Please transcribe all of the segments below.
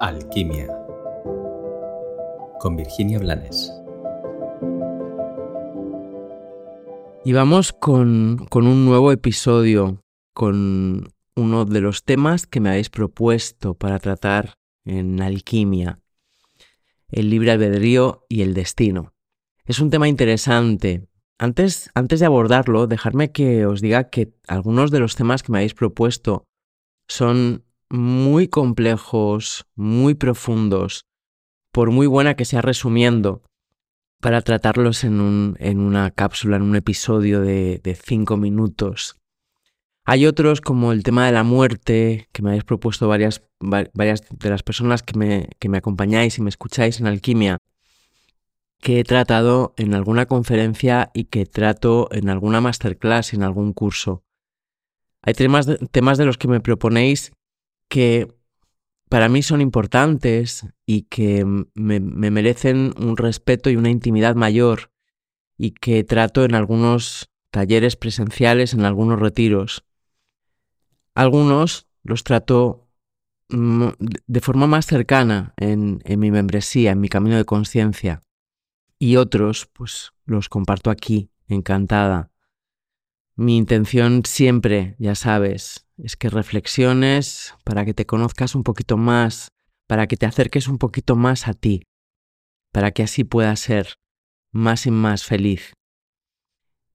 Alquimia con Virginia Blanes. Y vamos con, con, un nuevo episodio, con uno de los temas que me habéis propuesto para tratar en alquimia, el libre albedrío y el destino. Es un tema interesante. Antes, antes de abordarlo, dejadme que os diga que algunos de los temas que me habéis propuesto son muy complejos, muy profundos, por muy buena que sea resumiendo, para tratarlos en, un, en una cápsula, en un episodio de, de cinco minutos. Hay otros como el tema de la muerte, que me habéis propuesto varias, varias de las personas que me, que me acompañáis y me escucháis en Alquimia, que he tratado en alguna conferencia y que trato en alguna masterclass, en algún curso. Hay temas de, temas de los que me proponéis que para mí son importantes y que me, merecen un respeto y una intimidad mayor y que trato en algunos talleres presenciales, en algunos retiros. Algunos los trato de forma más cercana en, en mi membresía, en mi camino de conciencia. Y otros, pues los comparto aquí, encantada. Mi intención siempre, ya sabes, es que reflexiones para que te conozcas un poquito más, para que te acerques un poquito más a ti, para que así puedas ser más y más feliz.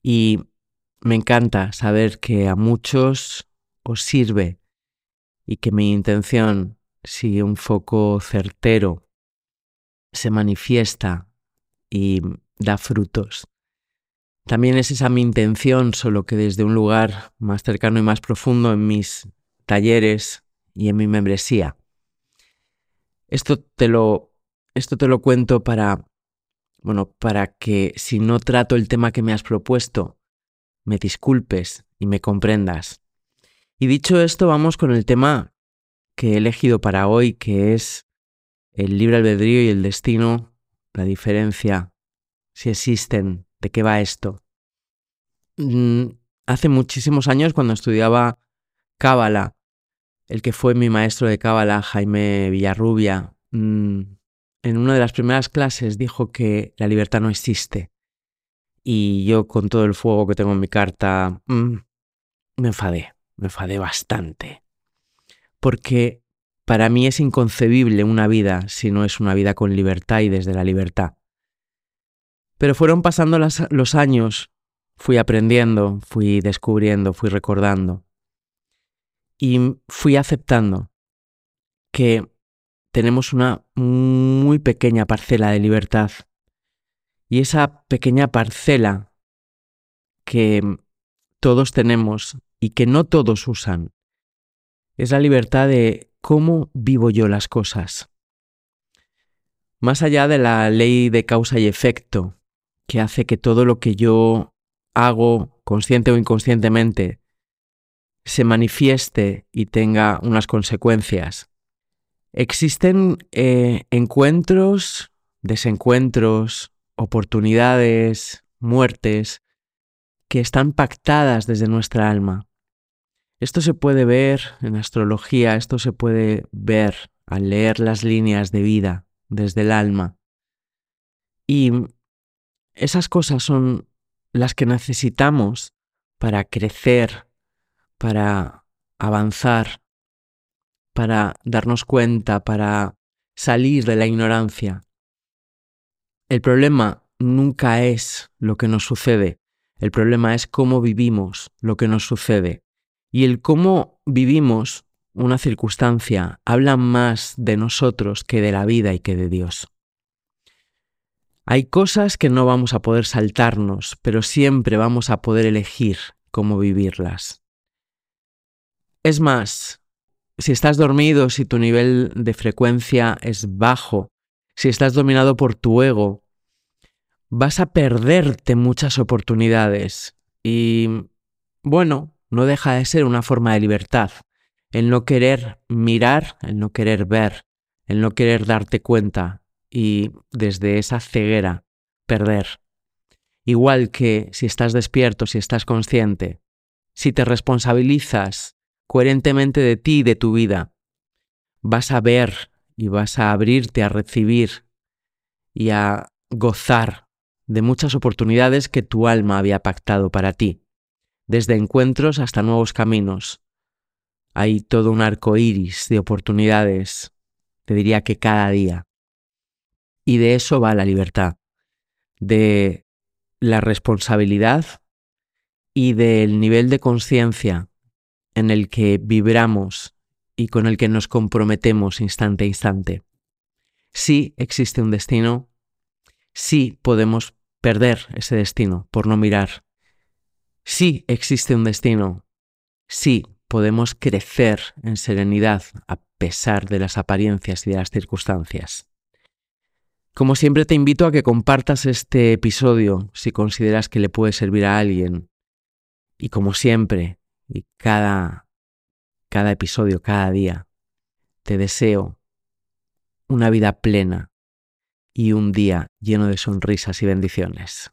Y me encanta saber que a muchos os sirve y que mi intención, si un foco certero se manifiesta y da frutos, también es esa mi intención, solo que desde un lugar más cercano y más profundo en mis talleres y en mi membresía. Esto te lo, esto te lo cuento para, bueno, para que si no trato el tema que me has propuesto, me disculpes y me comprendas. Y dicho esto, vamos con el tema que he elegido para hoy, que es el libre albedrío y el destino, la diferencia, si existen ¿De qué va esto? Mm, hace muchísimos años, cuando estudiaba Cábala, el que fue mi maestro de Cábala, Jaime Villarrubia, mm, en una de las primeras clases dijo que la libertad no existe. Y yo, con todo el fuego que tengo en mi carta, mm, me enfadé, me enfadé bastante. Porque para mí es inconcebible una vida si no es una vida con libertad y desde la libertad. Pero fueron pasando los años, fui aprendiendo, fui descubriendo, fui recordando. Y fui aceptando que tenemos una muy pequeña parcela de libertad. Y esa pequeña parcela que todos tenemos y que no todos usan es la libertad de cómo vivo yo las cosas. Más allá de la ley de causa y efecto, que hace que todo lo que yo hago, consciente o inconscientemente, se manifieste y tenga unas consecuencias. Existen eh, encuentros, desencuentros, oportunidades, muertes, que están pactadas desde nuestra alma. Esto se puede ver en astrología, esto se puede ver al leer las líneas de vida desde el alma. Y esas cosas son las que necesitamos para crecer, para avanzar, para darnos cuenta, para salir de la ignorancia. El problema nunca es lo que nos sucede, el problema es cómo vivimos lo que nos sucede. Y el cómo vivimos una circunstancia habla más de nosotros que de la vida y que de Dios. Hay cosas que no vamos a poder saltarnos, pero siempre vamos a poder elegir cómo vivirlas. Es más, si estás dormido, si tu nivel de frecuencia es bajo, si estás dominado por tu ego, vas a perderte muchas oportunidades. Y bueno, no deja de ser una forma de libertad, el no querer mirar, el no querer ver, el no querer darte cuenta y desde esa ceguera perder. Igual que si estás despierto, si estás consciente, si te responsabilizas coherentemente de ti y de tu vida, vas a ver y vas a abrirte a recibir y a gozar de muchas oportunidades que tu alma había pactado para ti, desde encuentros hasta nuevos caminos. Hay todo un arco iris de oportunidades, te diría que cada día. Y de eso va la libertad, de la responsabilidad y del nivel de conciencia en el que vibramos y con el que nos comprometemos instante a instante. Sí existe un destino, sí podemos perder ese destino por no mirar. Sí existe un destino, sí podemos crecer en serenidad a pesar de las apariencias y de las circunstancias. Como siempre te invito a que compartas este episodio si consideras que le puede servir a alguien. Y como siempre, y cada, cada episodio, cada día, te deseo una vida plena y un día lleno de sonrisas y bendiciones.